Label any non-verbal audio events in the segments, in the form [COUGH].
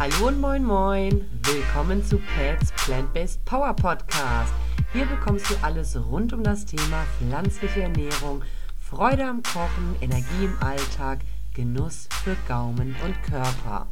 Hallo und moin moin. Willkommen zu Pets Plant-Based Power Podcast. Hier bekommst du alles rund um das Thema pflanzliche Ernährung, Freude am Kochen, Energie im Alltag, Genuss für Gaumen und Körper.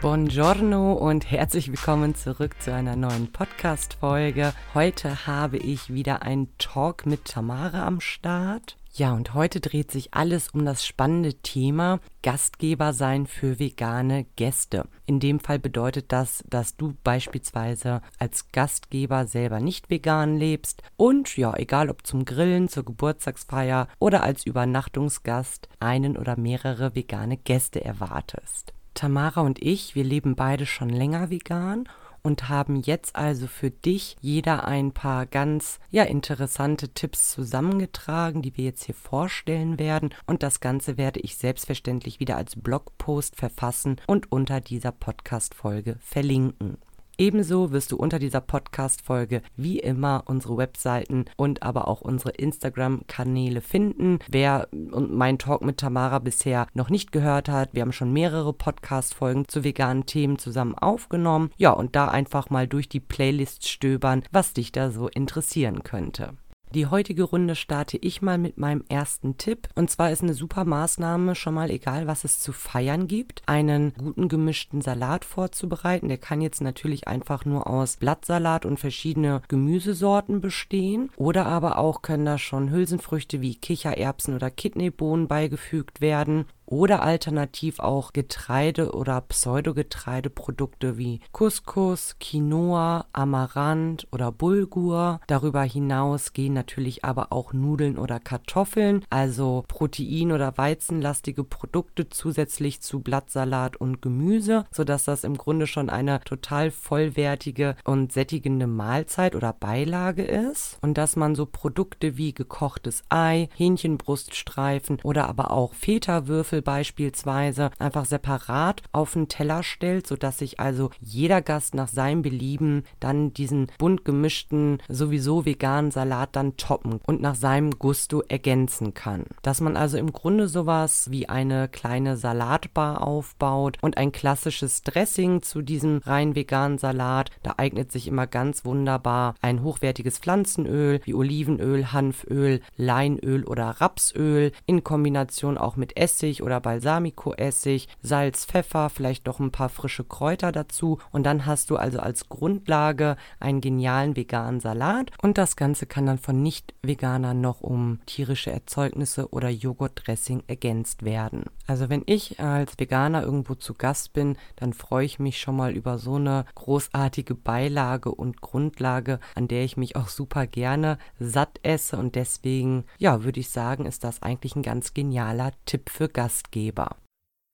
Buongiorno und herzlich willkommen zurück zu einer neuen Podcast-Folge. Heute habe ich wieder einen Talk mit Tamara am Start. Ja, und heute dreht sich alles um das spannende Thema Gastgeber sein für vegane Gäste. In dem Fall bedeutet das, dass du beispielsweise als Gastgeber selber nicht vegan lebst und ja, egal ob zum Grillen, zur Geburtstagsfeier oder als Übernachtungsgast einen oder mehrere vegane Gäste erwartest. Tamara und ich, wir leben beide schon länger vegan und haben jetzt also für dich jeder ein paar ganz ja interessante Tipps zusammengetragen, die wir jetzt hier vorstellen werden und das ganze werde ich selbstverständlich wieder als Blogpost verfassen und unter dieser Podcast Folge verlinken. Ebenso wirst du unter dieser Podcast-Folge wie immer unsere Webseiten und aber auch unsere Instagram-Kanäle finden. Wer meinen Talk mit Tamara bisher noch nicht gehört hat, wir haben schon mehrere Podcast-Folgen zu veganen Themen zusammen aufgenommen. Ja, und da einfach mal durch die Playlist stöbern, was dich da so interessieren könnte. Die heutige Runde starte ich mal mit meinem ersten Tipp. Und zwar ist eine super Maßnahme schon mal egal, was es zu feiern gibt, einen guten gemischten Salat vorzubereiten. Der kann jetzt natürlich einfach nur aus Blattsalat und verschiedene Gemüsesorten bestehen. Oder aber auch können da schon Hülsenfrüchte wie Kichererbsen oder Kidneybohnen beigefügt werden oder alternativ auch Getreide- oder Pseudogetreideprodukte wie Couscous, Quinoa, Amaranth oder Bulgur. Darüber hinaus gehen natürlich aber auch Nudeln oder Kartoffeln, also Protein- oder weizenlastige Produkte zusätzlich zu Blattsalat und Gemüse, sodass das im Grunde schon eine total vollwertige und sättigende Mahlzeit oder Beilage ist und dass man so Produkte wie gekochtes Ei, Hähnchenbruststreifen oder aber auch Feta-Würfel beispielsweise einfach separat auf den Teller stellt, sodass sich also jeder Gast nach seinem Belieben dann diesen bunt gemischten, sowieso veganen Salat dann toppen und nach seinem Gusto ergänzen kann. Dass man also im Grunde sowas wie eine kleine Salatbar aufbaut und ein klassisches Dressing zu diesem rein veganen Salat. Da eignet sich immer ganz wunderbar ein hochwertiges Pflanzenöl wie Olivenöl, Hanföl, Leinöl oder Rapsöl in Kombination auch mit Essig oder oder Balsamico-Essig, Salz, Pfeffer, vielleicht noch ein paar frische Kräuter dazu. Und dann hast du also als Grundlage einen genialen veganen Salat. Und das Ganze kann dann von Nicht-Veganern noch um tierische Erzeugnisse oder Joghurtdressing ergänzt werden. Also wenn ich als Veganer irgendwo zu Gast bin, dann freue ich mich schon mal über so eine großartige Beilage und Grundlage, an der ich mich auch super gerne satt esse. Und deswegen, ja, würde ich sagen, ist das eigentlich ein ganz genialer Tipp für Gast Gastgeber.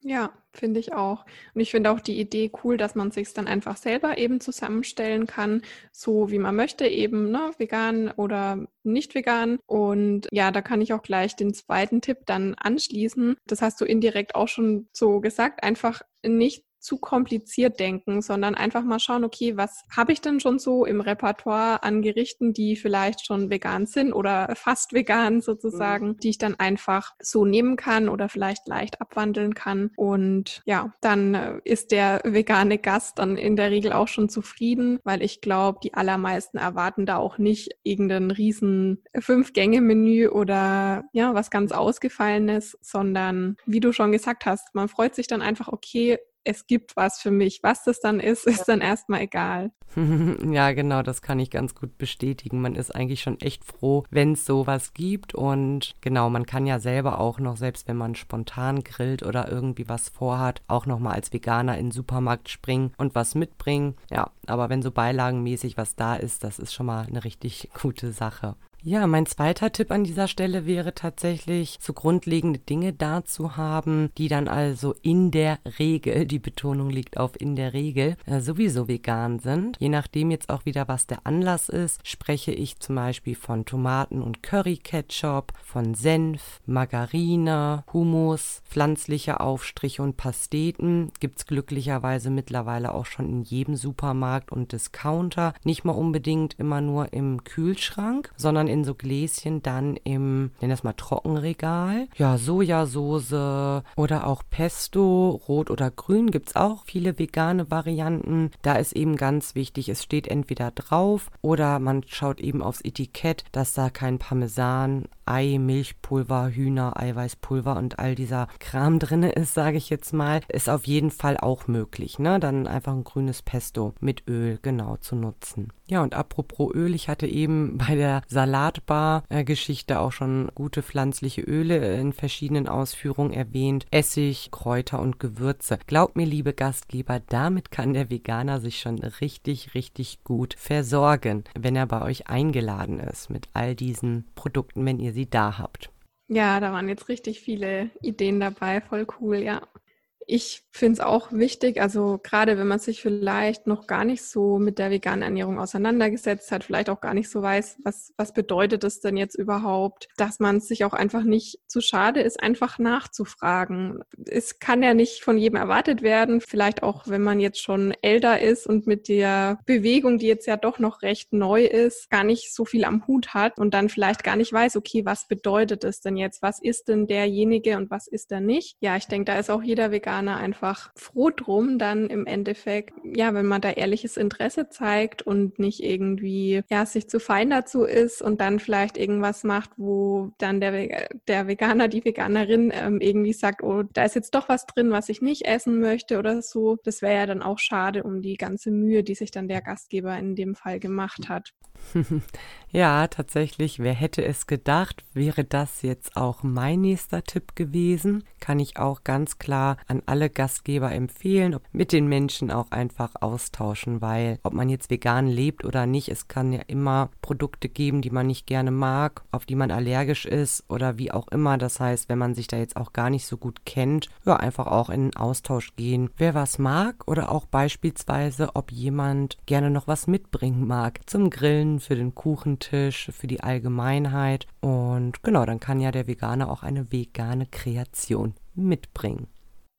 Ja, finde ich auch. Und ich finde auch die Idee cool, dass man sich dann einfach selber eben zusammenstellen kann, so wie man möchte, eben ne, vegan oder nicht vegan. Und ja, da kann ich auch gleich den zweiten Tipp dann anschließen. Das hast du indirekt auch schon so gesagt, einfach nicht zu kompliziert denken, sondern einfach mal schauen, okay, was habe ich denn schon so im Repertoire an Gerichten, die vielleicht schon vegan sind oder fast vegan sozusagen, mhm. die ich dann einfach so nehmen kann oder vielleicht leicht abwandeln kann. Und ja, dann äh, ist der vegane Gast dann in der Regel auch schon zufrieden, weil ich glaube, die allermeisten erwarten da auch nicht irgendein riesen Fünf-Gänge-Menü oder ja, was ganz Ausgefallenes, sondern wie du schon gesagt hast, man freut sich dann einfach, okay, es gibt was für mich. Was das dann ist, ist dann erstmal egal. [LAUGHS] ja, genau, das kann ich ganz gut bestätigen. Man ist eigentlich schon echt froh, wenn es sowas gibt. Und genau, man kann ja selber auch noch, selbst wenn man spontan grillt oder irgendwie was vorhat, auch nochmal als Veganer in den Supermarkt springen und was mitbringen. Ja, aber wenn so beilagenmäßig was da ist, das ist schon mal eine richtig gute Sache. Ja, mein zweiter Tipp an dieser Stelle wäre tatsächlich, so grundlegende Dinge da zu haben, die dann also in der Regel, die Betonung liegt auf in der Regel, äh, sowieso vegan sind. Je nachdem jetzt auch wieder, was der Anlass ist, spreche ich zum Beispiel von Tomaten und Curry-Ketchup, von Senf, Margarine, Hummus, pflanzliche Aufstriche und Pasteten. Gibt's glücklicherweise mittlerweile auch schon in jedem Supermarkt und Discounter. Nicht mal unbedingt immer nur im Kühlschrank, sondern in so Gläschen dann im, nenn das mal Trockenregal. Ja, Sojasauce oder auch Pesto, rot oder grün gibt's auch viele vegane Varianten. Da ist eben ganz wichtig, es steht entweder drauf oder man schaut eben aufs Etikett, dass da kein Parmesan, Ei, Milchpulver, Hühner, Eiweißpulver und all dieser Kram drin ist, sage ich jetzt mal, ist auf jeden Fall auch möglich. Ne? Dann einfach ein grünes Pesto mit Öl genau zu nutzen. Ja, und apropos Öl, ich hatte eben [LAUGHS] bei der Salatbar-Geschichte auch schon gute pflanzliche Öle in verschiedenen Ausführungen erwähnt. Essig, Kräuter und Gewürze. Glaubt mir, liebe Gastgeber, damit kann der Veganer sich schon richtig, richtig gut versorgen, wenn er bei euch eingeladen ist mit all diesen Produkten, wenn ihr sie sie da habt. Ja, da waren jetzt richtig viele Ideen dabei, voll cool, ja ich finde es auch wichtig, also gerade wenn man sich vielleicht noch gar nicht so mit der veganen Ernährung auseinandergesetzt hat, vielleicht auch gar nicht so weiß, was, was bedeutet es denn jetzt überhaupt, dass man sich auch einfach nicht zu schade ist, einfach nachzufragen. Es kann ja nicht von jedem erwartet werden, vielleicht auch wenn man jetzt schon älter ist und mit der Bewegung, die jetzt ja doch noch recht neu ist, gar nicht so viel am Hut hat und dann vielleicht gar nicht weiß, okay, was bedeutet es denn jetzt? Was ist denn derjenige und was ist er nicht? Ja, ich denke, da ist auch jeder Veganer Veganer einfach froh drum, dann im Endeffekt, ja, wenn man da ehrliches Interesse zeigt und nicht irgendwie, ja, sich zu fein dazu ist und dann vielleicht irgendwas macht, wo dann der, der Veganer, die Veganerin ähm, irgendwie sagt, oh, da ist jetzt doch was drin, was ich nicht essen möchte oder so. Das wäre ja dann auch schade um die ganze Mühe, die sich dann der Gastgeber in dem Fall gemacht hat. [LAUGHS] ja, tatsächlich, wer hätte es gedacht, wäre das jetzt auch mein nächster Tipp gewesen. Kann ich auch ganz klar an alle Gastgeber empfehlen, mit den Menschen auch einfach austauschen, weil ob man jetzt vegan lebt oder nicht, es kann ja immer Produkte geben, die man nicht gerne mag, auf die man allergisch ist oder wie auch immer. Das heißt, wenn man sich da jetzt auch gar nicht so gut kennt, ja, einfach auch in den Austausch gehen, wer was mag oder auch beispielsweise, ob jemand gerne noch was mitbringen mag zum Grillen, für den Kuchentisch, für die Allgemeinheit. Und genau, dann kann ja der Veganer auch eine vegane Kreation mitbringen.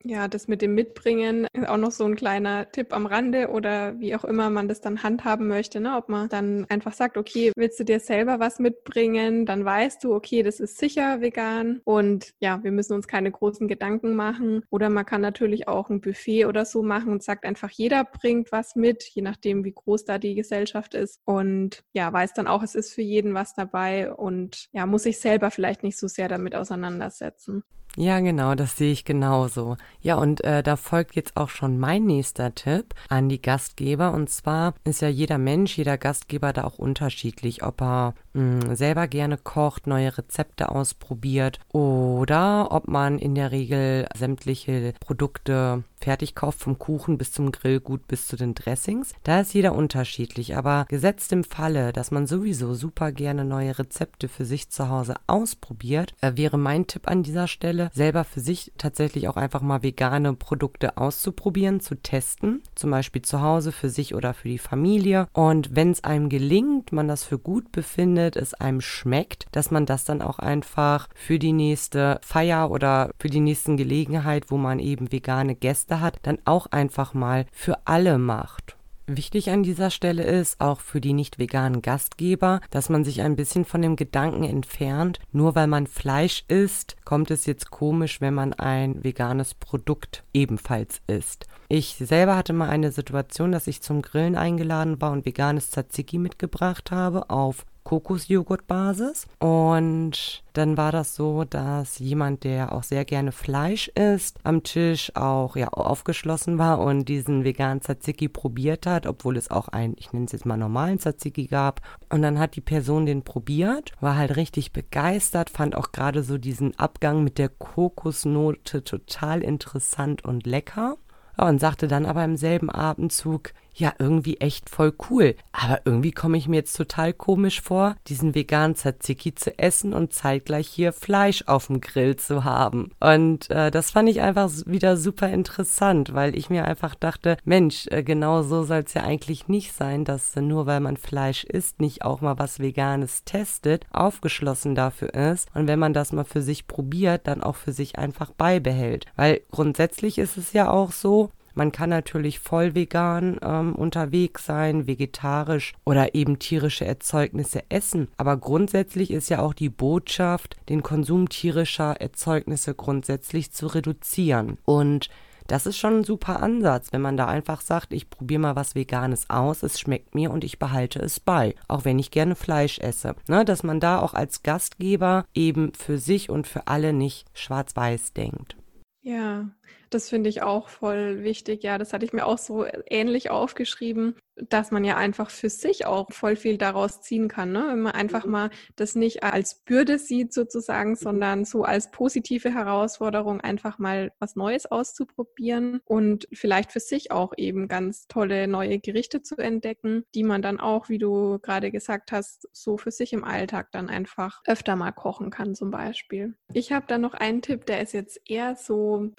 Ja, das mit dem Mitbringen ist auch noch so ein kleiner Tipp am Rande oder wie auch immer man das dann handhaben möchte. Ne? Ob man dann einfach sagt, okay, willst du dir selber was mitbringen, dann weißt du, okay, das ist sicher vegan und ja, wir müssen uns keine großen Gedanken machen. Oder man kann natürlich auch ein Buffet oder so machen und sagt einfach, jeder bringt was mit, je nachdem, wie groß da die Gesellschaft ist. Und ja, weiß dann auch, es ist für jeden was dabei und ja, muss sich selber vielleicht nicht so sehr damit auseinandersetzen. Ja, genau, das sehe ich genauso. Ja, und äh, da folgt jetzt auch schon mein nächster Tipp an die Gastgeber. Und zwar ist ja jeder Mensch, jeder Gastgeber da auch unterschiedlich, ob er hm, selber gerne kocht, neue Rezepte ausprobiert oder ob man in der Regel sämtliche Produkte fertig kauft, vom Kuchen bis zum Grillgut bis zu den Dressings. Da ist jeder unterschiedlich, aber gesetzt im Falle, dass man sowieso super gerne neue Rezepte für sich zu Hause ausprobiert, äh, wäre mein Tipp an dieser Stelle, selber für sich tatsächlich auch einfach mal vegane Produkte auszuprobieren, zu testen, zum Beispiel zu Hause für sich oder für die Familie. Und wenn es einem gelingt, man das für gut befindet, es einem schmeckt, dass man das dann auch einfach für die nächste Feier oder für die nächsten Gelegenheit, wo man eben vegane Gäste hat, dann auch einfach mal für alle macht. Wichtig an dieser Stelle ist auch für die nicht veganen Gastgeber, dass man sich ein bisschen von dem Gedanken entfernt, nur weil man Fleisch isst, kommt es jetzt komisch, wenn man ein veganes Produkt ebenfalls isst. Ich selber hatte mal eine Situation, dass ich zum Grillen eingeladen war und veganes Tzatziki mitgebracht habe auf Kokosjoghurtbasis. Und dann war das so, dass jemand, der auch sehr gerne Fleisch isst, am Tisch auch ja aufgeschlossen war und diesen veganen Tzatziki probiert hat, obwohl es auch einen, ich nenne es jetzt mal normalen Tzatziki gab. Und dann hat die Person den probiert, war halt richtig begeistert, fand auch gerade so diesen Abgang mit der Kokosnote total interessant und lecker. und sagte dann aber im selben Abendzug, ja irgendwie echt voll cool. Aber irgendwie komme ich mir jetzt total komisch vor, diesen veganen Tzatziki zu essen und zeitgleich hier Fleisch auf dem Grill zu haben. Und äh, das fand ich einfach wieder super interessant, weil ich mir einfach dachte, Mensch, äh, genau so soll es ja eigentlich nicht sein, dass äh, nur weil man Fleisch isst, nicht auch mal was Veganes testet, aufgeschlossen dafür ist und wenn man das mal für sich probiert, dann auch für sich einfach beibehält. Weil grundsätzlich ist es ja auch so, Man kann natürlich voll vegan ähm, unterwegs sein, vegetarisch oder eben tierische Erzeugnisse essen. Aber grundsätzlich ist ja auch die Botschaft, den Konsum tierischer Erzeugnisse grundsätzlich zu reduzieren. Und das ist schon ein super Ansatz, wenn man da einfach sagt, ich probiere mal was Veganes aus, es schmeckt mir und ich behalte es bei, auch wenn ich gerne Fleisch esse. Ne, dass man da auch als Gastgeber eben für sich und für alle nicht schwarz-weiß denkt. Ja, das finde ich auch voll wichtig. Ja, das hatte ich mir auch so ähnlich aufgeschrieben, dass man ja einfach für sich auch voll viel daraus ziehen kann. Ne? Wenn man einfach mhm. mal das nicht als Bürde sieht sozusagen, mhm. sondern so als positive Herausforderung, einfach mal was Neues auszuprobieren und vielleicht für sich auch eben ganz tolle neue Gerichte zu entdecken, die man dann auch, wie du gerade gesagt hast, so für sich im Alltag dann einfach öfter mal kochen kann zum Beispiel. Ich habe da noch einen Tipp, der ist jetzt eher so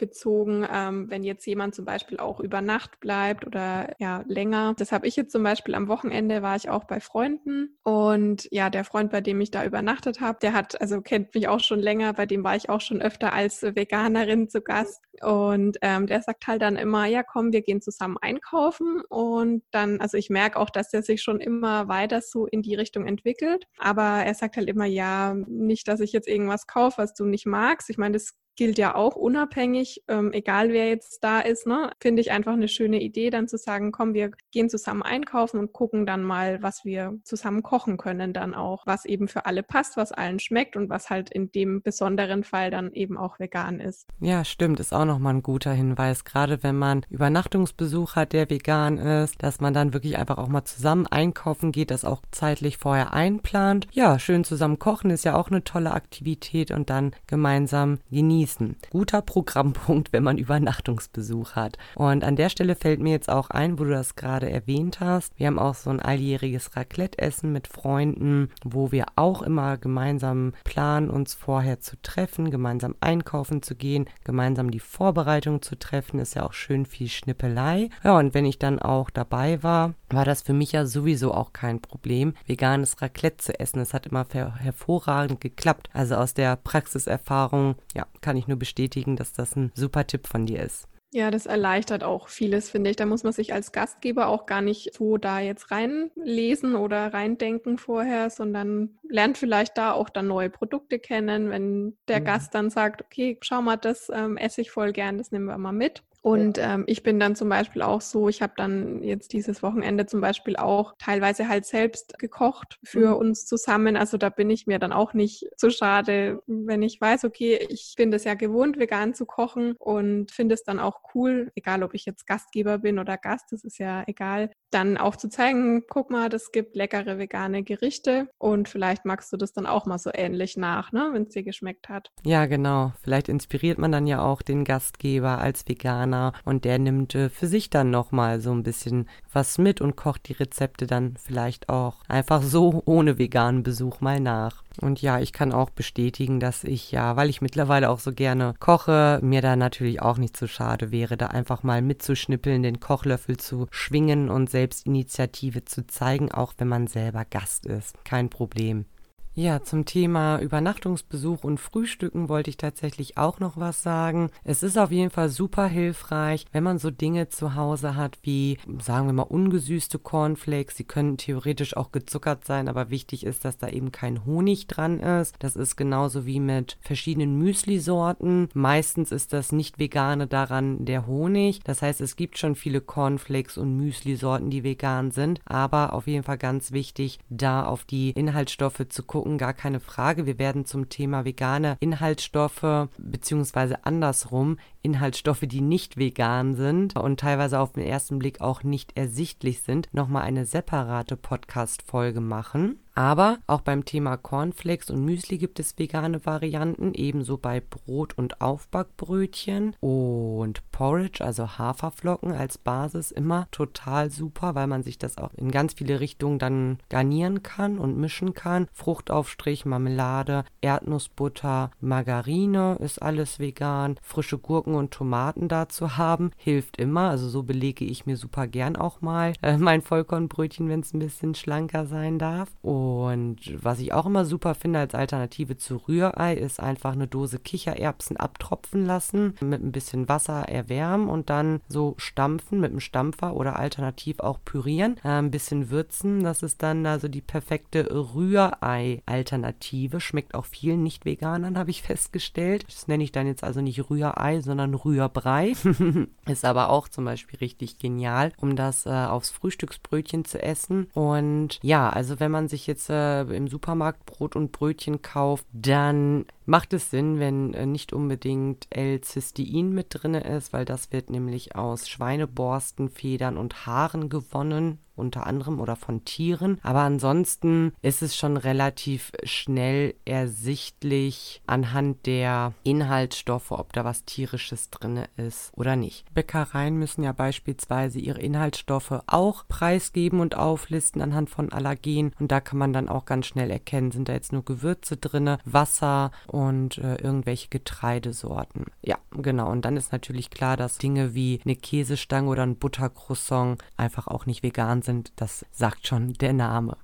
bezogen, ähm, wenn jetzt jemand zum Beispiel auch über Nacht bleibt oder ja länger. Das habe ich jetzt zum Beispiel am Wochenende war ich auch bei Freunden und ja, der Freund, bei dem ich da übernachtet habe, der hat, also kennt mich auch schon länger, bei dem war ich auch schon öfter als Veganerin zu Gast und ähm, der sagt halt dann immer, ja komm, wir gehen zusammen einkaufen und dann, also ich merke auch, dass der sich schon immer weiter so in die Richtung entwickelt, aber er sagt halt immer, ja, nicht, dass ich jetzt irgendwas kaufe, was du nicht magst. Ich meine, das gilt ja auch unabhängig, ähm, egal wer jetzt da ist, ne, finde ich einfach eine schöne Idee, dann zu sagen, komm, wir gehen zusammen einkaufen und gucken dann mal, was wir zusammen kochen können, dann auch, was eben für alle passt, was allen schmeckt und was halt in dem besonderen Fall dann eben auch vegan ist. Ja, stimmt, ist auch nochmal ein guter Hinweis, gerade wenn man Übernachtungsbesuch hat, der vegan ist, dass man dann wirklich einfach auch mal zusammen einkaufen geht, das auch zeitlich vorher einplant. Ja, schön zusammen kochen ist ja auch eine tolle Aktivität und dann gemeinsam genießen genießen. Guter Programmpunkt, wenn man Übernachtungsbesuch hat. Und an der Stelle fällt mir jetzt auch ein, wo du das gerade erwähnt hast. Wir haben auch so ein alljähriges Raclette-Essen mit Freunden, wo wir auch immer gemeinsam planen, uns vorher zu treffen, gemeinsam einkaufen zu gehen, gemeinsam die Vorbereitung zu treffen. Ist ja auch schön viel Schnippelei. Ja, und wenn ich dann auch dabei war, war das für mich ja sowieso auch kein Problem, veganes Raclette zu essen. Es hat immer hervorragend geklappt. Also aus der Praxiserfahrung, ja, kann kann ich nur bestätigen, dass das ein super Tipp von dir ist. Ja, das erleichtert auch vieles, finde ich. Da muss man sich als Gastgeber auch gar nicht so da jetzt reinlesen oder reindenken vorher, sondern lernt vielleicht da auch dann neue Produkte kennen. Wenn der mhm. Gast dann sagt, okay, schau mal, das ähm, esse ich voll gern, das nehmen wir mal mit. Und ähm, ich bin dann zum Beispiel auch so, ich habe dann jetzt dieses Wochenende zum Beispiel auch teilweise halt selbst gekocht für mhm. uns zusammen. Also da bin ich mir dann auch nicht so schade, wenn ich weiß, okay, ich bin es ja gewohnt, vegan zu kochen und finde es dann auch cool, egal ob ich jetzt Gastgeber bin oder Gast, das ist ja egal, dann auch zu zeigen, guck mal, das gibt leckere vegane Gerichte und vielleicht magst du das dann auch mal so ähnlich nach, ne, wenn es dir geschmeckt hat. Ja, genau. Vielleicht inspiriert man dann ja auch den Gastgeber als Veganer Veganer und der nimmt äh, für sich dann nochmal so ein bisschen was mit und kocht die Rezepte dann vielleicht auch einfach so ohne veganen Besuch mal nach. Und ja, ich kann auch bestätigen, dass ich ja, weil ich mittlerweile auch so gerne koche, mir da natürlich auch nicht so schade wäre, da einfach mal mitzuschnippeln, den Kochlöffel zu schwingen und Selbstinitiative zu zeigen, auch wenn man selber Gast ist. Kein Problem. Ja, zum Thema Übernachtungsbesuch und Frühstücken wollte ich tatsächlich auch noch was sagen. Es ist auf jeden Fall super hilfreich, wenn man so Dinge zu Hause hat wie, sagen wir mal, ungesüßte Cornflakes. Sie können theoretisch auch gezuckert sein, aber wichtig ist, dass da eben kein Honig dran ist. Das ist genauso wie mit verschiedenen Müsli-Sorten. Meistens ist das nicht vegane daran der Honig. Das heißt, es gibt schon viele Cornflakes und Müsli-Sorten, die vegan sind, aber auf jeden Fall ganz wichtig, da auf die Inhaltsstoffe zu gucken gucken, gar keine Frage. Wir werden zum Thema vegane Inhaltsstoffe beziehungsweise andersrum Inhaltsstoffe, die nicht vegan sind und teilweise auf den ersten Blick auch nicht ersichtlich sind, nochmal eine separate Podcast-Folge machen. Aber auch beim Thema Cornflakes und Müsli gibt es vegane Varianten, ebenso bei Brot- und Aufbackbrötchen und Porridge, also Haferflocken als Basis, immer total super, weil man sich das auch in ganz viele Richtungen dann garnieren kann und mischen kann. Fruchtaufstrich, Marmelade, Erdnussbutter, Margarine ist alles vegan, frische Gurken Gurken und Tomaten da zu haben, hilft immer. Also so belege ich mir super gern auch mal äh, mein Vollkornbrötchen, wenn es ein bisschen schlanker sein darf. Und was ich auch immer super finde als Alternative zu Rührei, ist einfach eine Dose Kichererbsen abtropfen lassen, mit ein bisschen Wasser erwärmen und dann so stampfen mit einem Stampfer oder alternativ auch pürieren, äh, ein bisschen würzen. Das ist dann also die perfekte Rührei-Alternative. Schmeckt auch vielen Nicht-Veganern, [LAUGHS] habe ich festgestellt. Das nenne ich dann jetzt also nicht Rührei, sondern Rührbrei. [LAUGHS] ist aber auch zum Beispiel richtig genial, um das äh, aufs Frühstücksbrötchen zu essen. Und ja, also wenn man sich jetzt äh, im Supermarkt Brot und Brötchen kauft, dann macht es Sinn, wenn äh, nicht unbedingt L-Cystein mit drin ist, weil das wird nämlich aus Schweineborsten, Federn und Haaren gewonnen unter anderem oder von Tieren. Aber ansonsten ist es schon relativ schnell ersichtlich anhand der Inhaltsstoffe, ob da was tierisches drin ist oder nicht. Bäckereien müssen ja beispielsweise ihre Inhaltsstoffe auch preisgeben und auflisten anhand von Allergen und da kann man dann auch ganz schnell erkennen, sind da jetzt nur Gewürze drin, Wasser und äh, irgendwelche Getreidesorten. Ja, genau. Und dann ist natürlich klar, dass Dinge wie eine Käsestange oder ein Buttercroissant einfach auch nicht vegan sind sind, das sagt schon der Name.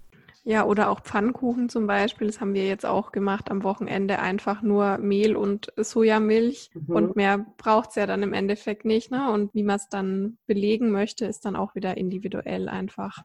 Ja, oder auch Pfannkuchen zum Beispiel. Das haben wir jetzt auch gemacht am Wochenende. Einfach nur Mehl und Sojamilch. Mhm. Und mehr braucht es ja dann im Endeffekt nicht. Ne? Und wie man es dann belegen möchte, ist dann auch wieder individuell einfach.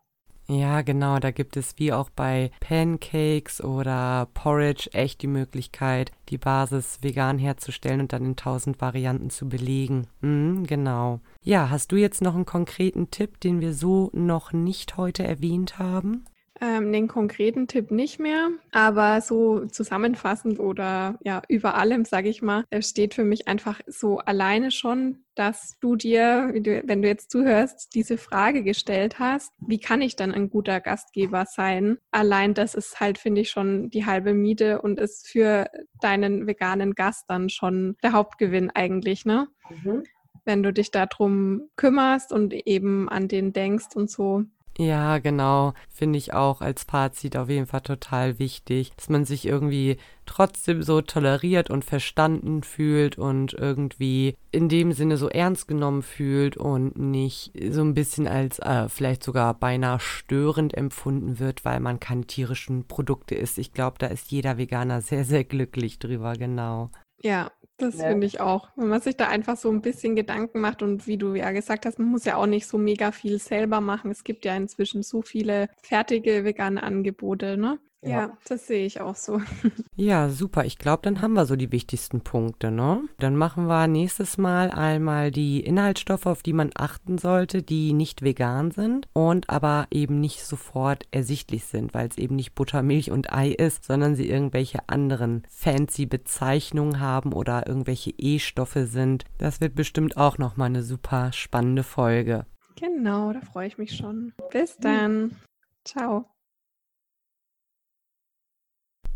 Ja, genau, da gibt es wie auch bei Pancakes oder Porridge echt die Möglichkeit, die Basis vegan herzustellen und dann in tausend Varianten zu belegen. Mhm, genau. Ja, hast du jetzt noch einen konkreten Tipp, den wir so noch nicht heute erwähnt haben? Ähm, den konkreten Tipp nicht mehr, aber so zusammenfassend oder ja, über allem, sage ich mal, steht für mich einfach so alleine schon, dass du dir, wenn du jetzt zuhörst, diese Frage gestellt hast, wie kann ich dann ein guter Gastgeber sein? Allein das ist halt, finde ich, schon die halbe Miete und ist für deinen veganen Gast dann schon der Hauptgewinn eigentlich, ne? Mhm. Wenn du dich darum kümmerst und eben an den denkst und so, ja, genau. Finde ich auch als Fazit auf jeden Fall total wichtig, dass man sich irgendwie trotzdem so toleriert und verstanden fühlt und irgendwie in dem Sinne so ernst genommen fühlt und nicht so ein bisschen als äh, vielleicht sogar beinahe störend empfunden wird, weil man keine tierischen Produkte isst. Ich glaube, da ist jeder Veganer sehr, sehr glücklich drüber, genau. Ja, das ja. finde ich auch. Wenn man sich da einfach so ein bisschen Gedanken macht und wie du ja gesagt hast, man muss ja auch nicht so mega viel selber machen. Es gibt ja inzwischen so viele fertige vegane Angebote, ne? Ja, ja das sehe ich auch so. [LAUGHS] Ja, super. Ich glaube, dann haben wir so die wichtigsten Punkte, ne? Dann machen wir nächstes Mal einmal die Inhaltsstoffe, auf die man achten sollte, die nicht vegan sind und aber eben nicht sofort ersichtlich sind, weil es eben nicht Butter, Milch und Ei ist, sondern sie irgendwelche anderen fancy Bezeichnungen haben oder irgendwelche E-Stoffe sind. Das wird bestimmt auch nochmal eine super spannende Folge. Genau, da freue ich mich schon. Bis dann. Ciao.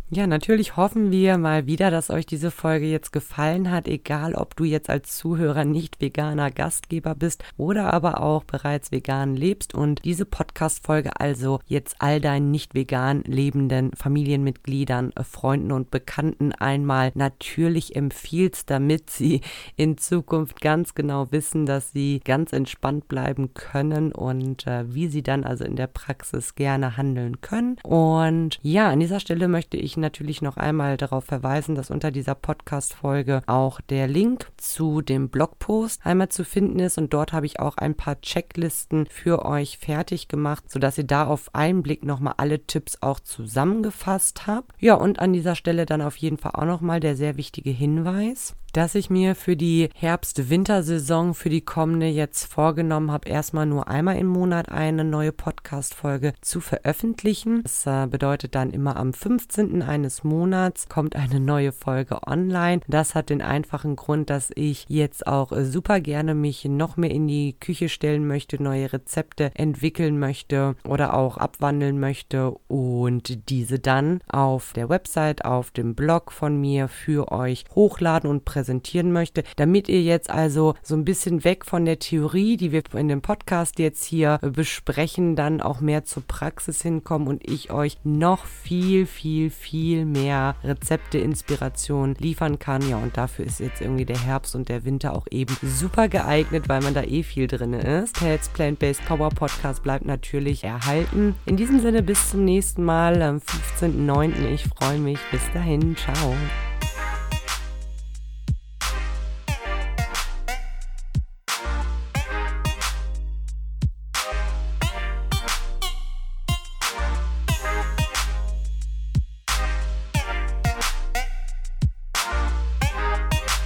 Ja, natürlich hoffen wir mal wieder, dass euch diese Folge jetzt gefallen hat, egal ob du jetzt als Zuhörer nicht veganer Gastgeber bist oder aber auch bereits vegan lebst und diese Podcast-Folge also jetzt all deinen nicht vegan lebenden Familienmitgliedern, äh, Freunden und Bekannten einmal natürlich empfiehlst, damit [LAUGHS] sie in Zukunft ganz genau wissen, dass sie ganz entspannt bleiben können und äh, wie sie dann also in der Praxis gerne handeln können. Und ja, an dieser Stelle möchte ich natürlich noch einmal darauf verweisen, dass unter dieser Podcast-Folge auch der Link zu dem Blogpost einmal zu finden ist und dort habe ich auch ein paar Checklisten für euch fertig gemacht, sodass ihr da auf einen Blick nochmal alle Tipps auch zusammengefasst habt. Ja, und an dieser Stelle dann auf jeden Fall auch nochmal der sehr wichtige Hinweis dass ich mir für die Herbst-Wintersaison für die kommende jetzt vorgenommen habe, erstmal nur einmal im Monat eine neue Podcast-Folge zu veröffentlichen. Das äh, bedeutet dann immer am 15. eines Monats kommt eine neue Folge online. Das hat den einfachen Grund, dass ich jetzt auch äh, super gerne mich noch mehr in die Küche stellen möchte, neue Rezepte entwickeln möchte oder auch abwandeln möchte und diese dann auf der Website, auf dem Blog von mir für euch hochladen und präsentieren präsentieren möchte, damit ihr jetzt also so ein bisschen weg von der Theorie, die wir in dem Podcast jetzt hier besprechen, dann auch mehr zur Praxis hinkommen und ich euch noch viel, viel, viel mehr Rezepte, Inspiration liefern kann. Ja, und dafür ist jetzt irgendwie der Herbst und der Winter auch eben super geeignet, weil man da eh viel drin ist. Pets Plant-Based Power Podcast bleibt natürlich erhalten. In diesem Sinne bis zum nächsten Mal am 15.09. Ich freue mich. Bis dahin. Ciao.